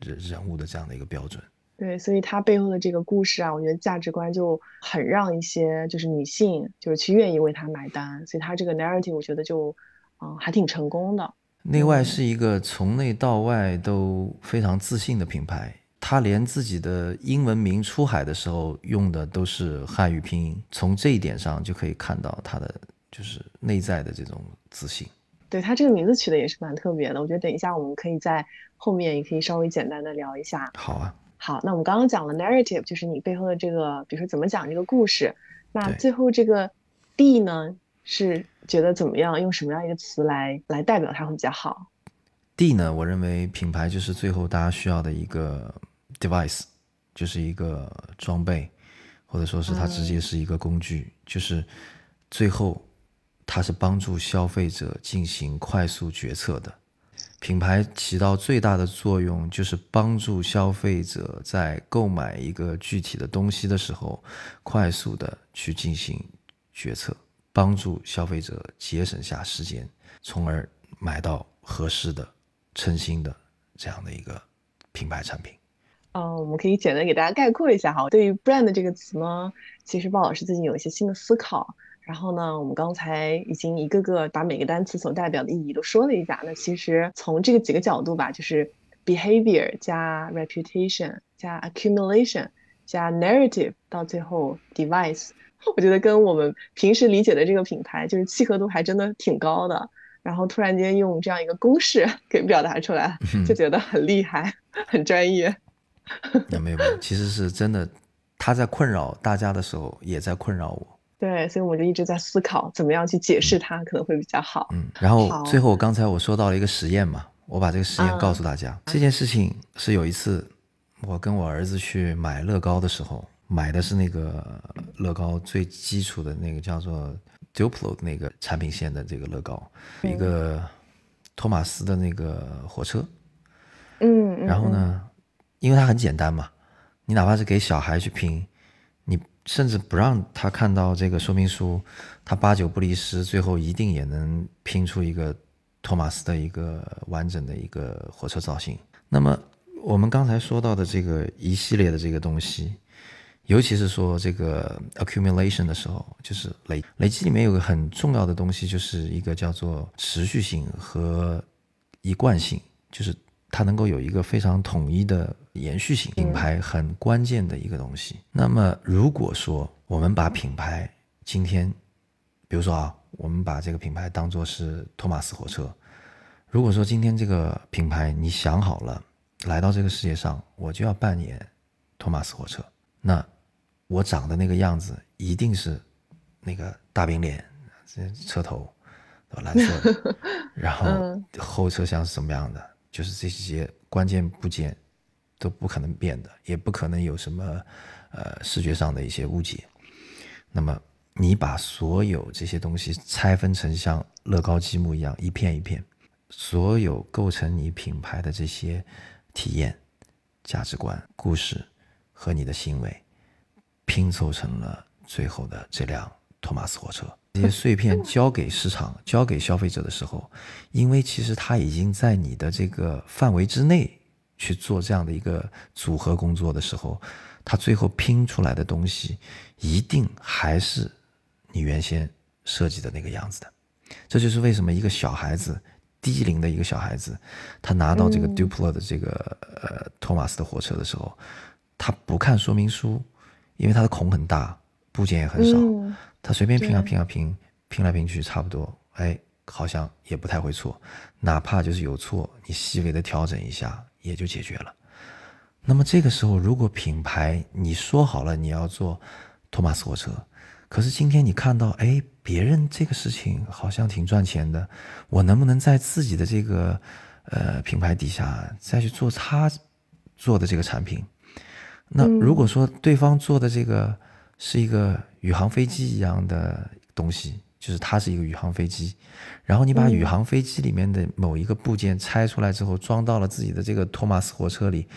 人人物的这样的一个标准，
对，所以它背后的这个故事啊，我觉得价值观就很让一些就是女性就是去愿意为他买单，所以它这个 narrative 我觉得就嗯还挺成功的。
内外是一个从内到外都非常自信的品牌，它连自己的英文名出海的时候用的都是汉语拼音，从这一点上就可以看到它的就是内在的这种自信。
对它这个名字取的也是蛮特别的，我觉得等一下我们可以在后面也可以稍微简单的聊一下。
好啊，
好，那我们刚刚讲了 narrative，就是你背后的这个，比如说怎么讲这个故事。那最后这个 D 呢，是觉得怎么样？用什么样一个词来来代表它会比较好
？D 呢？我认为品牌就是最后大家需要的一个 device，就是一个装备，或者说是它直接是一个工具，就是最后它是帮助消费者进行快速决策的。品牌起到最大的作用，就是帮助消费者在购买一个具体的东西的时候，快速的去进行决策，帮助消费者节省下时间，从而买到合适的、称心的这样的一个品牌产品。
嗯，我们可以简单给大家概括一下哈。对于 brand 这个词呢，其实鲍老师最近有一些新的思考。然后呢，我们刚才已经一个个把每个单词所代表的意义都说了一下。那其实从这个几个角度吧，就是 behavior 加 reputation 加 accumulation 加 narrative 到最后 device，我觉得跟我们平时理解的这个品牌就是契合度还真的挺高的。然后突然间用这样一个公式 给表达出来，就觉得很厉害，很专业。
没有没有，其实是真的，他在困扰大家的时候，也在困扰我。
对，所以我们就一直在思考怎么样去解释它可能会比较好。
嗯，然后最后刚才我说到了一个实验嘛，我把这个实验告诉大家。这件事情是有一次我跟我儿子去买乐高的时候，买的是那个乐高最基础的那个叫做 Duplo 那个产品线的这个乐高，一个托马斯的那个火车。
嗯，
然后呢，因为它很简单嘛，你哪怕是给小孩去拼。你甚至不让他看到这个说明书，他八九不离十，最后一定也能拼出一个托马斯的一个完整的一个火车造型。那么我们刚才说到的这个一系列的这个东西，尤其是说这个 accumulation 的时候，就是累累积里面有个很重要的东西，就是一个叫做持续性和一贯性，就是。它能够有一个非常统一的延续性，品牌很关键的一个东西。那么，如果说我们把品牌今天，比如说啊，我们把这个品牌当做是托马斯火车，如果说今天这个品牌你想好了，来到这个世界上，我就要扮演托马斯火车，那我长的那个样子一定是那个大饼脸，这车头蓝色的，然后后车厢是什么样的？就是这些关键部件都不可能变的，也不可能有什么呃视觉上的一些误解。那么你把所有这些东西拆分成像乐高积木一样一片一片，所有构成你品牌的这些体验、价值观、故事和你的行为，拼凑成了最后的这辆托马斯火车。这些碎片交给市场、交给消费者的时候，因为其实他已经在你的这个范围之内去做这样的一个组合工作的时候，他最后拼出来的东西一定还是你原先设计的那个样子的。这就是为什么一个小孩子低龄的一个小孩子，他拿到这个 Duplo 的这个呃托马斯的火车的时候，他不看说明书，因为它的孔很大，部件也很少。他随便拼啊拼啊拼，拼来拼去差不多，哎，好像也不太会错。哪怕就是有错，你细微的调整一下也就解决了。那么这个时候，如果品牌你说好了你要做托马斯火车，可是今天你看到，哎，别人这个事情好像挺赚钱的，我能不能在自己的这个呃品牌底下再去做他做的这个产品？那如果说对方做的这个是一个。宇航飞机一样的东西，就是它是一个宇航飞机，然后你把宇航飞机里面的某一个部件拆出来之后，装到了自己的这个托马斯火车里，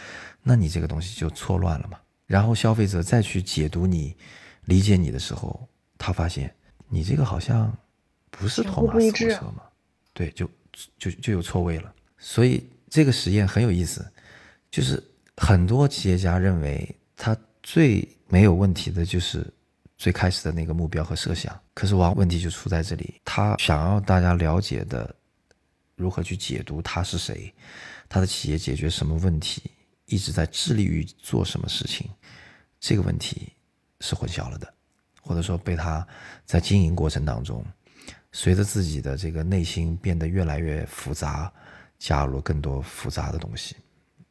那你这个东西就错乱了嘛。然后消费者再去解读你、理解你的时候，他发现你这个好像不是托马斯火车嘛，对，就就就有错位了。所以这个实验很有意思，就是很多企业家认为他最没有问题的就是。最开始的那个目标和设想，可是往问题就出在这里。他想要大家了解的，如何去解读他是谁，他的企业解决什么问题，一直在致力于做什么事情，这个问题是混淆了的，或者说被他在经营过程当中，随着自己的这个内心变得越来越复杂，加入了更多复杂的东西，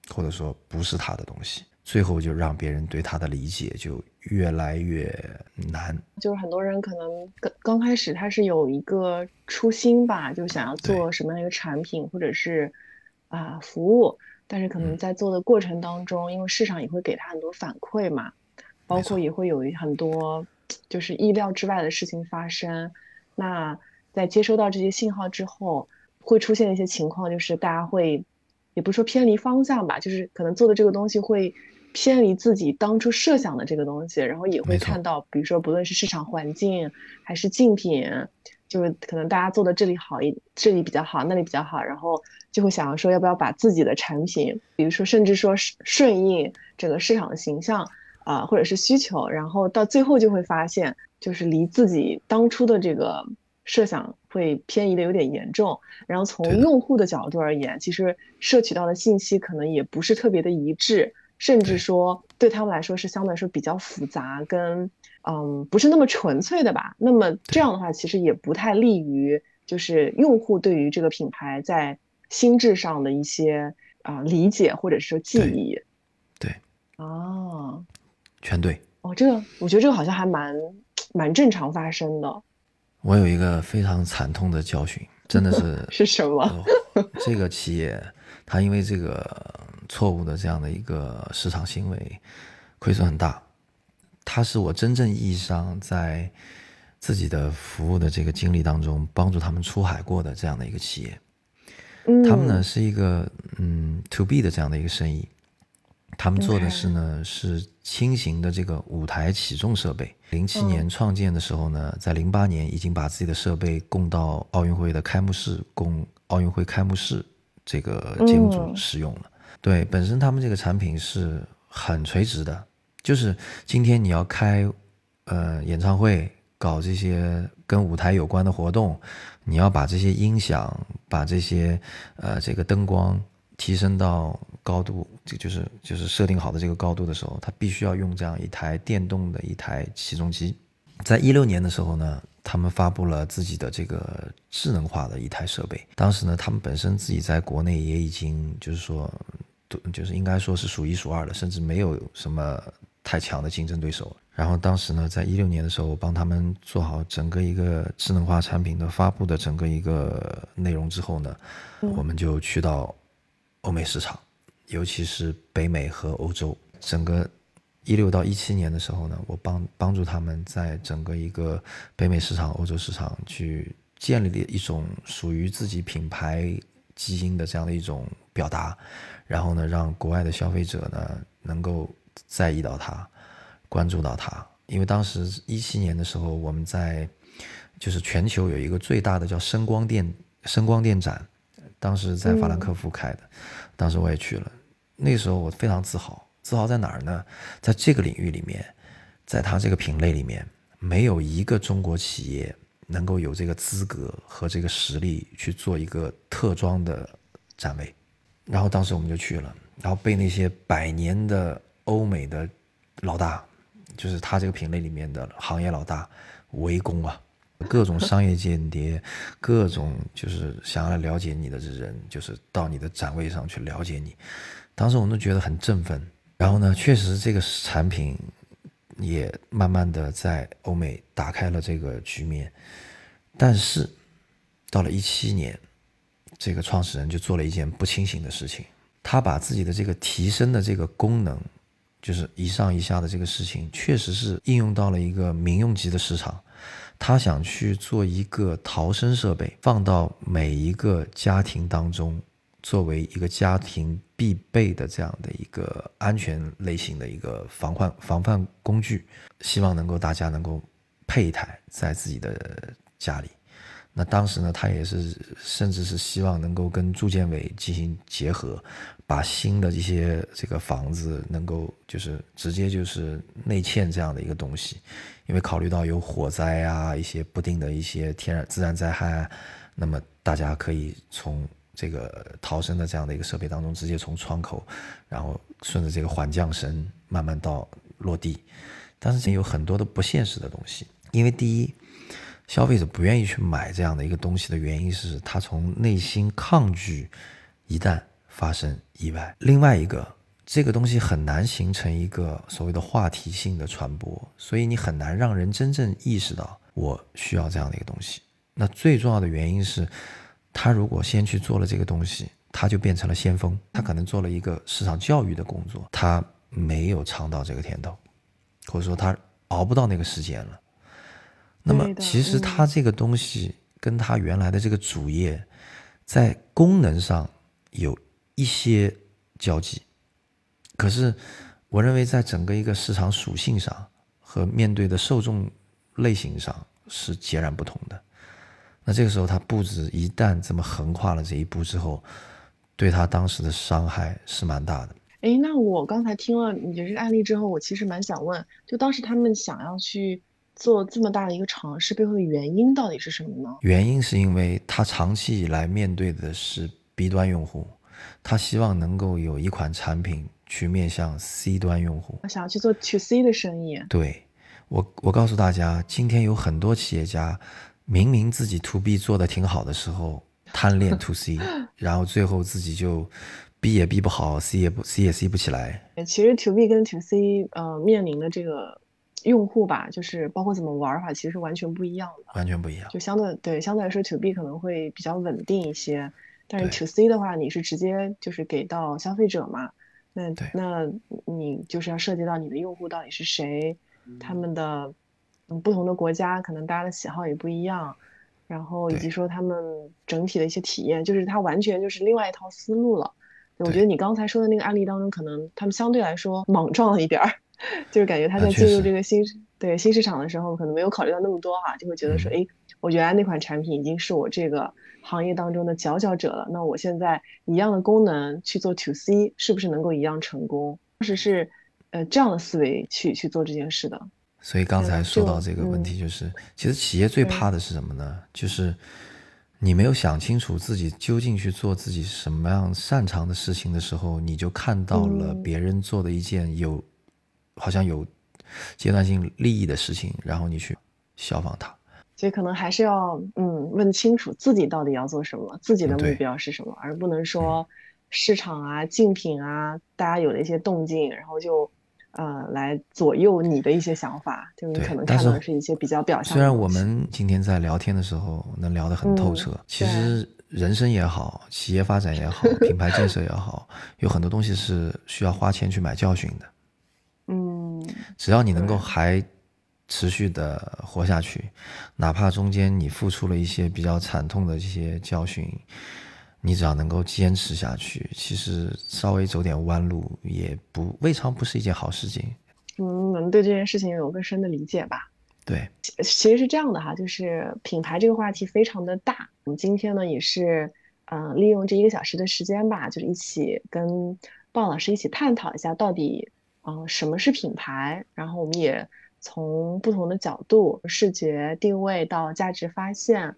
或者说不是他的东西。最后就让别人对他的理解就越来越难。
就是很多人可能刚刚开始他是有一个初心吧，就想要做什么样一个产品或者是啊服务，但是可能在做的过程当中，因为市场也会给他很多反馈嘛，包括也会有很多就是意料之外的事情发生。那在接收到这些信号之后，会出现一些情况，就是大家会也不是说偏离方向吧，就是可能做的这个东西会。偏离自己当初设想的这个东西，然后也会看到，比如说不论是市场环境还是竞品，就是可能大家做的这里好一，这里比较好，那里比较好，然后就会想要说要不要把自己的产品，比如说甚至说顺应整个市场的形象啊，或者是需求，然后到最后就会发现，就是离自己当初的这个设想会偏移的有点严重。然后从用户的角度而言，其实摄取到的信息可能也不是特别的一致。甚至说对他们来说是相对来说比较复杂，跟嗯不是那么纯粹的吧。那么这样的话，其实也不太利于就是用户对于这个品牌在心智上的一些啊理解或者是说记忆。
对。
哦。
全对。
哦，这个我觉得这个好像还蛮蛮正常发生的。
我有一个非常惨痛的教训，真的是
是什么？
这个企业它因为这个。错误的这样的一个市场行为，亏损很大。它是我真正意义上在自己的服务的这个经历当中帮助他们出海过的这样的一个企业。他们呢是一个嗯 to B 的这样的一个生意。他们做的是呢是轻型的这个舞台起重设备。零七年创建的时候呢，在零八年已经把自己的设备供到奥运会的开幕式，供奥运会开幕式这个节目组使用了。对，本身他们这个产品是很垂直的，就是今天你要开，呃，演唱会，搞这些跟舞台有关的活动，你要把这些音响，把这些，呃，这个灯光提升到高度，这就是就是设定好的这个高度的时候，它必须要用这样一台电动的一台起重机。在一六年的时候呢。他们发布了自己的这个智能化的一台设备。当时呢，他们本身自己在国内也已经就是说，就是应该说是数一数二的，甚至没有什么太强的竞争对手。然后当时呢，在一六年的时候，我帮他们做好整个一个智能化产品的发布的整个一个内容之后呢，我们就去到欧美市场，尤其是北美和欧洲，整个。一六到一七年的时候呢，我帮帮助他们在整个一个北美市场、欧洲市场去建立了一种属于自己品牌基因的这样的一种表达，然后呢，让国外的消费者呢能够在意到它，关注到它。因为当时一七年的时候，我们在就是全球有一个最大的叫声光电声光电展，当时在法兰克福开的，当时我也去了，那时候我非常自豪。自豪在哪儿呢？在这个领域里面，在它这个品类里面，没有一个中国企业能够有这个资格和这个实力去做一个特装的展位。然后当时我们就去了，然后被那些百年的欧美的老大，就是他这个品类里面的行业老大围攻啊，各种商业间谍，各种就是想要了解你的人，就是到你的展位上去了解你。当时我们都觉得很振奋。然后呢，确实这个产品也慢慢的在欧美打开了这个局面，但是到了一七年，这个创始人就做了一件不清醒的事情，他把自己的这个提升的这个功能，就是一上一下的这个事情，确实是应用到了一个民用级的市场，他想去做一个逃生设备，放到每一个家庭当中。作为一个家庭必备的这样的一个安全类型的一个防患防范工具，希望能够大家能够配一台在自己的家里。那当时呢，他也是甚至是希望能够跟住建委进行结合，把新的一些这个房子能够就是直接就是内嵌这样的一个东西，因为考虑到有火灾啊一些不定的一些天然自然灾害，啊那么大家可以从。这个逃生的这样的一个设备当中，直接从窗口，然后顺着这个缓降绳慢慢到落地。但是有很多的不现实的东西，因为第一，消费者不愿意去买这样的一个东西的原因是他从内心抗拒一旦发生意外。另外一个，这个东西很难形成一个所谓的话题性的传播，所以你很难让人真正意识到我需要这样的一个东西。那最重要的原因是，他如果先去做了这个东西，他就变成了先锋。他可能做了一个市场教育的工作，他没有尝到这个甜头，或者说他熬不到那个时间了。那么其实他这个东西跟他原来的这个主业，在功能上有一些交集。可是，我认为在整个一个市场属性上和面对的受众类型上是截然不同的。那这个时候，他步子一旦这么横跨了这一步之后，对他当时的伤害是蛮大的。
哎，那我刚才听了你这个案例之后，我其实蛮想问，就当时他们想要去做这么大的一个尝试，背后的原因到底是什么呢？
原因是因为他长期以来面对的是 B 端用户，他希望能够有一款产品。去面向 C 端用户，
想要去做 To C 的生意。
对，我我告诉大家，今天有很多企业家，明明自己 To B 做的挺好的时候，贪恋 To C，然后最后自己就 B 也 B 不好，C 也不 C 也 C 不起来。
其实 To B 跟 To C 呃面临的这个用户吧，就是包括怎么玩法，其实完全不一样的。
完全不一样。
就相对对相对来说，To B 可能会比较稳定一些，但是 To C 的话，你是直接就是给到消费者嘛。那那你就是要涉及到你的用户到底是谁，他们的嗯不同的国家可能大家的喜好也不一样，然后以及说他们整体的一些体验，就是它完全就是另外一套思路了。我觉得你刚才说的那个案例当中，可能他们相对来说莽撞了一点儿，就是感觉他在进入这个新对新市场的时候，可能没有考虑到那么多哈，就会觉得说，哎，我原来那款产品已经是我这个。行业当中的佼佼者了，那我现在一样的功能去做 to C，是不是能够一样成功？当时是，呃，这样的思维去去做这件事的。
所以刚才说到这个问题，就是其实企业最怕的是什么呢？就是你没有想清楚自己究竟去做自己什么样擅长的事情的时候，你就看到了别人做的一件有好像有阶段性利益的事情，然后你去效仿它。
所以可能还是要嗯问清楚自己到底要做什么，自己的目标是什么，而不能说市场啊、竞品啊，大家有了一些动静，然后就呃来左右你的一些想法，就你可能看到的是一些比较表象。
虽然我们今天在聊天的时候能聊得很透彻，其实人生也好，企业发展也好，品牌建设也好，有很多东西是需要花钱去买教训的。
嗯，
只要你能够还。持续的活下去，哪怕中间你付出了一些比较惨痛的这些教训，你只要能够坚持下去，其实稍微走点弯路也不未尝不是一件好事情。
嗯，能对这件事情有更深的理解吧？
对，
其实是这样的哈，就是品牌这个话题非常的大。我们今天呢也是，嗯，利用这一个小时的时间吧，就是一起跟鲍老师一起探讨一下，到底，嗯，什么是品牌？然后我们也。从不同的角度，视觉定位到价值发现，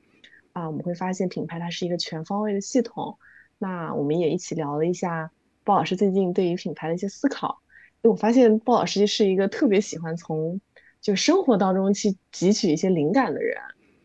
啊，我们会发现品牌它是一个全方位的系统。那我们也一起聊了一下鲍老师最近对于品牌的一些思考。因为我发现鲍老师是一个特别喜欢从就生活当中去汲取一些灵感的人。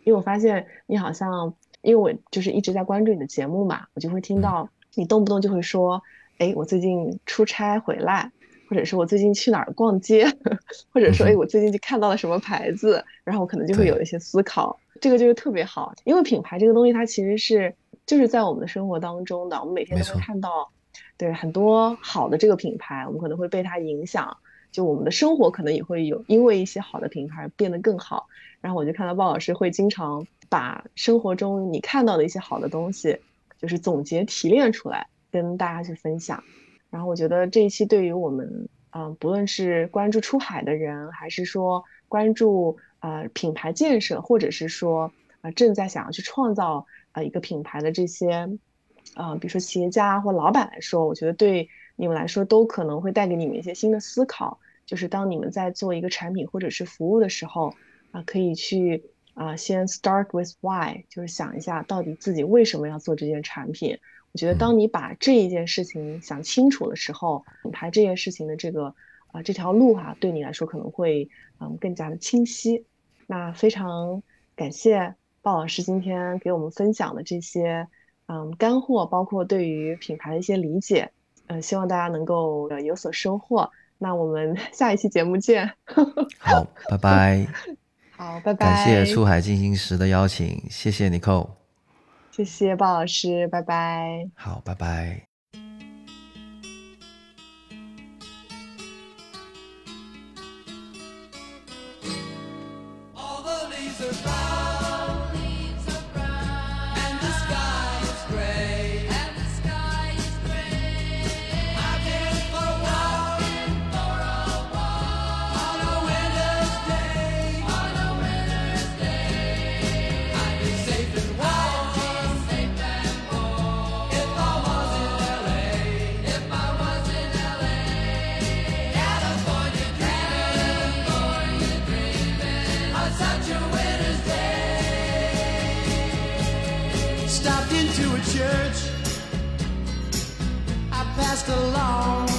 因为我发现你好像，因为我就是一直在关注你的节目嘛，我就会听到你动不动就会说，哎，我最近出差回来。或者是我最近去哪儿逛街，或者说哎，我最近就看到了什么牌子，然后我可能就会有一些思考，这个就是特别好，因为品牌这个东西它其实是就是在我们的生活当中的，我们每天都会看到，对很多好的这个品牌，我们可能会被它影响，就我们的生活可能也会有因为一些好的品牌变得更好。然后我就看到鲍老师会经常把生活中你看到的一些好的东西，就是总结提炼出来跟大家去分享。然后我觉得这一期对于我们，嗯，不论是关注出海的人，还是说关注呃品牌建设，或者是说啊正在想要去创造啊一个品牌的这些，啊比如说企业家或老板来说，我觉得对你们来说都可能会带给你们一些新的思考。就是当你们在做一个产品或者是服务的时候，啊可以去啊先 start with why，就是想一下到底自己为什么要做这件产品。我觉得，当你把这一件事情想清楚的时候，品牌这件事情的这个啊这条路哈，对你来说可能会嗯更加的清晰。那非常感谢鲍老师今天给我们分享的这些嗯干货，包括对于品牌的一些理解，嗯，希望大家能够有所收获。那我们 下一期节目见。
好，拜拜。
好，拜拜。
感谢出海进行时的邀请，谢谢你寇。
谢谢鲍老师，拜拜。
好，拜拜。just along